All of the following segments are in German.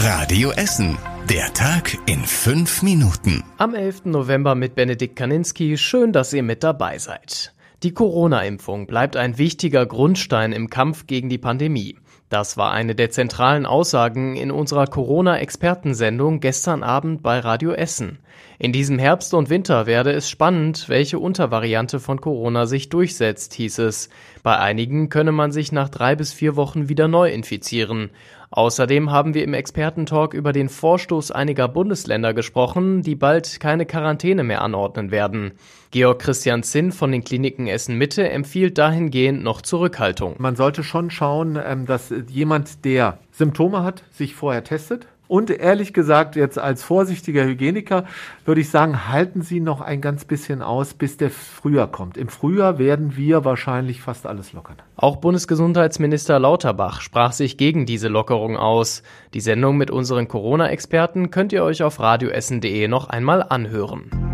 Radio Essen. Der Tag in fünf Minuten. Am 11. November mit Benedikt Kaninski. Schön, dass ihr mit dabei seid. Die Corona-Impfung bleibt ein wichtiger Grundstein im Kampf gegen die Pandemie. Das war eine der zentralen Aussagen in unserer Corona-Expertensendung gestern Abend bei Radio Essen. In diesem Herbst und Winter werde es spannend, welche Untervariante von Corona sich durchsetzt, hieß es. Bei einigen könne man sich nach drei bis vier Wochen wieder neu infizieren. Außerdem haben wir im Expertentalk über den Vorstoß einiger Bundesländer gesprochen, die bald keine Quarantäne mehr anordnen werden. Georg Christian Zinn von den Kliniken Essen Mitte empfiehlt dahingehend noch Zurückhaltung. Man sollte schon schauen, ähm, dass jemand, der Symptome hat, sich vorher testet und ehrlich gesagt, jetzt als vorsichtiger Hygieniker würde ich sagen, halten Sie noch ein ganz bisschen aus, bis der Frühjahr kommt. Im Frühjahr werden wir wahrscheinlich fast alles lockern. Auch Bundesgesundheitsminister Lauterbach sprach sich gegen diese Lockerung aus. Die Sendung mit unseren Corona-Experten könnt ihr euch auf radioessen.de noch einmal anhören.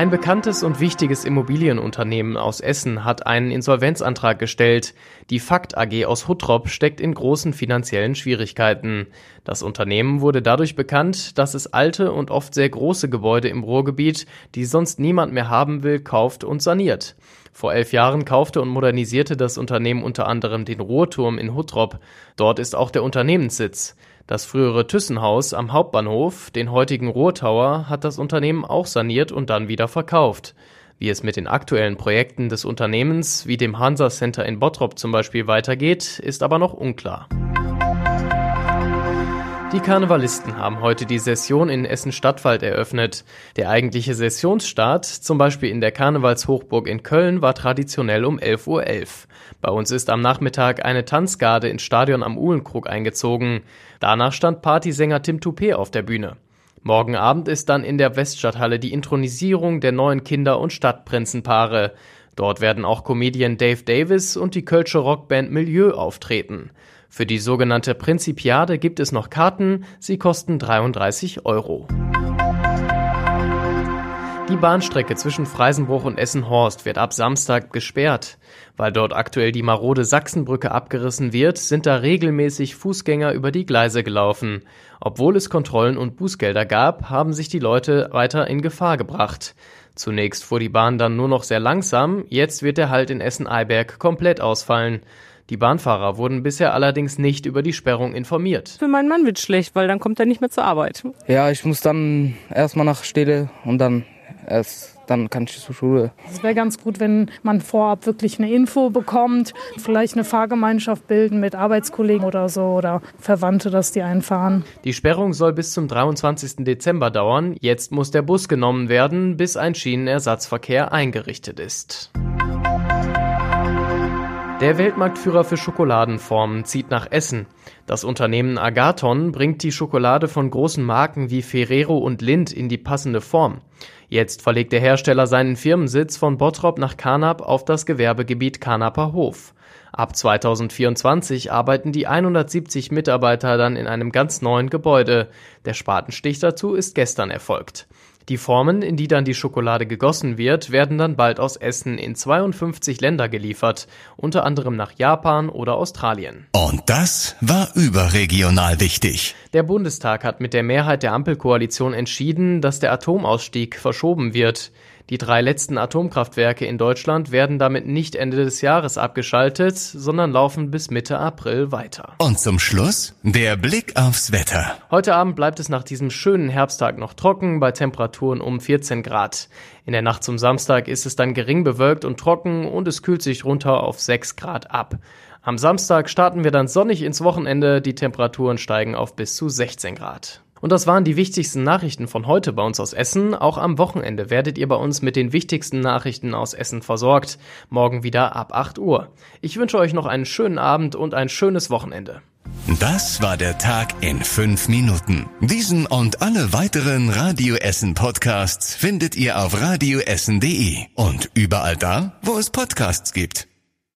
Ein bekanntes und wichtiges Immobilienunternehmen aus Essen hat einen Insolvenzantrag gestellt. Die Fakt AG aus Huttrop steckt in großen finanziellen Schwierigkeiten. Das Unternehmen wurde dadurch bekannt, dass es alte und oft sehr große Gebäude im Ruhrgebiet, die sonst niemand mehr haben will, kauft und saniert. Vor elf Jahren kaufte und modernisierte das Unternehmen unter anderem den Ruhrturm in Huttrop. Dort ist auch der Unternehmenssitz. Das frühere Thyssenhaus am Hauptbahnhof, den heutigen Ruhrtower, hat das Unternehmen auch saniert und dann wieder verkauft. Wie es mit den aktuellen Projekten des Unternehmens, wie dem Hansa Center in Bottrop zum Beispiel, weitergeht, ist aber noch unklar. Die Karnevalisten haben heute die Session in Essen-Stadtwald eröffnet. Der eigentliche Sessionsstart, zum Beispiel in der Karnevalshochburg in Köln, war traditionell um 11.11 Uhr. .11. Bei uns ist am Nachmittag eine Tanzgarde ins Stadion am Uhlenkrug eingezogen. Danach stand Partysänger Tim Toupé auf der Bühne. Morgen Abend ist dann in der Weststadthalle die Intronisierung der neuen Kinder- und Stadtprinzenpaare. Dort werden auch Comedian Dave Davis und die Kölsche Rockband Milieu auftreten. Für die sogenannte Prinzipiade gibt es noch Karten, sie kosten 33 Euro. Die Bahnstrecke zwischen Freisenbruch und Essenhorst wird ab Samstag gesperrt. Weil dort aktuell die marode Sachsenbrücke abgerissen wird, sind da regelmäßig Fußgänger über die Gleise gelaufen. Obwohl es Kontrollen und Bußgelder gab, haben sich die Leute weiter in Gefahr gebracht. Zunächst fuhr die Bahn dann nur noch sehr langsam, jetzt wird der Halt in Essen-Eiberg komplett ausfallen. Die Bahnfahrer wurden bisher allerdings nicht über die Sperrung informiert. Für meinen Mann wird schlecht, weil dann kommt er nicht mehr zur Arbeit. Ja, ich muss dann erstmal nach Stede und dann erst dann kann ich zur Schule. Es wäre ganz gut, wenn man vorab wirklich eine Info bekommt, vielleicht eine Fahrgemeinschaft bilden mit Arbeitskollegen oder so oder Verwandte, dass die einfahren. Die Sperrung soll bis zum 23. Dezember dauern. Jetzt muss der Bus genommen werden, bis ein Schienenersatzverkehr eingerichtet ist. Der Weltmarktführer für Schokoladenformen zieht nach Essen. Das Unternehmen Agathon bringt die Schokolade von großen Marken wie Ferrero und Lind in die passende Form. Jetzt verlegt der Hersteller seinen Firmensitz von Bottrop nach Karnap auf das Gewerbegebiet Karnaper Hof. Ab 2024 arbeiten die 170 Mitarbeiter dann in einem ganz neuen Gebäude. Der Spatenstich dazu ist gestern erfolgt. Die Formen, in die dann die Schokolade gegossen wird, werden dann bald aus Essen in 52 Länder geliefert, unter anderem nach Japan oder Australien. Und das war überregional wichtig. Der Bundestag hat mit der Mehrheit der Ampelkoalition entschieden, dass der Atomausstieg verschoben wird. Die drei letzten Atomkraftwerke in Deutschland werden damit nicht Ende des Jahres abgeschaltet, sondern laufen bis Mitte April weiter. Und zum Schluss der Blick aufs Wetter. Heute Abend bleibt es nach diesem schönen Herbsttag noch trocken bei Temperaturen um 14 Grad. In der Nacht zum Samstag ist es dann gering bewölkt und trocken und es kühlt sich runter auf 6 Grad ab. Am Samstag starten wir dann sonnig ins Wochenende, die Temperaturen steigen auf bis zu 16 Grad. Und das waren die wichtigsten Nachrichten von heute bei uns aus Essen. Auch am Wochenende werdet ihr bei uns mit den wichtigsten Nachrichten aus Essen versorgt. Morgen wieder ab 8 Uhr. Ich wünsche euch noch einen schönen Abend und ein schönes Wochenende. Das war der Tag in fünf Minuten. Diesen und alle weiteren Radio Essen Podcasts findet ihr auf radioessen.de und überall da, wo es Podcasts gibt.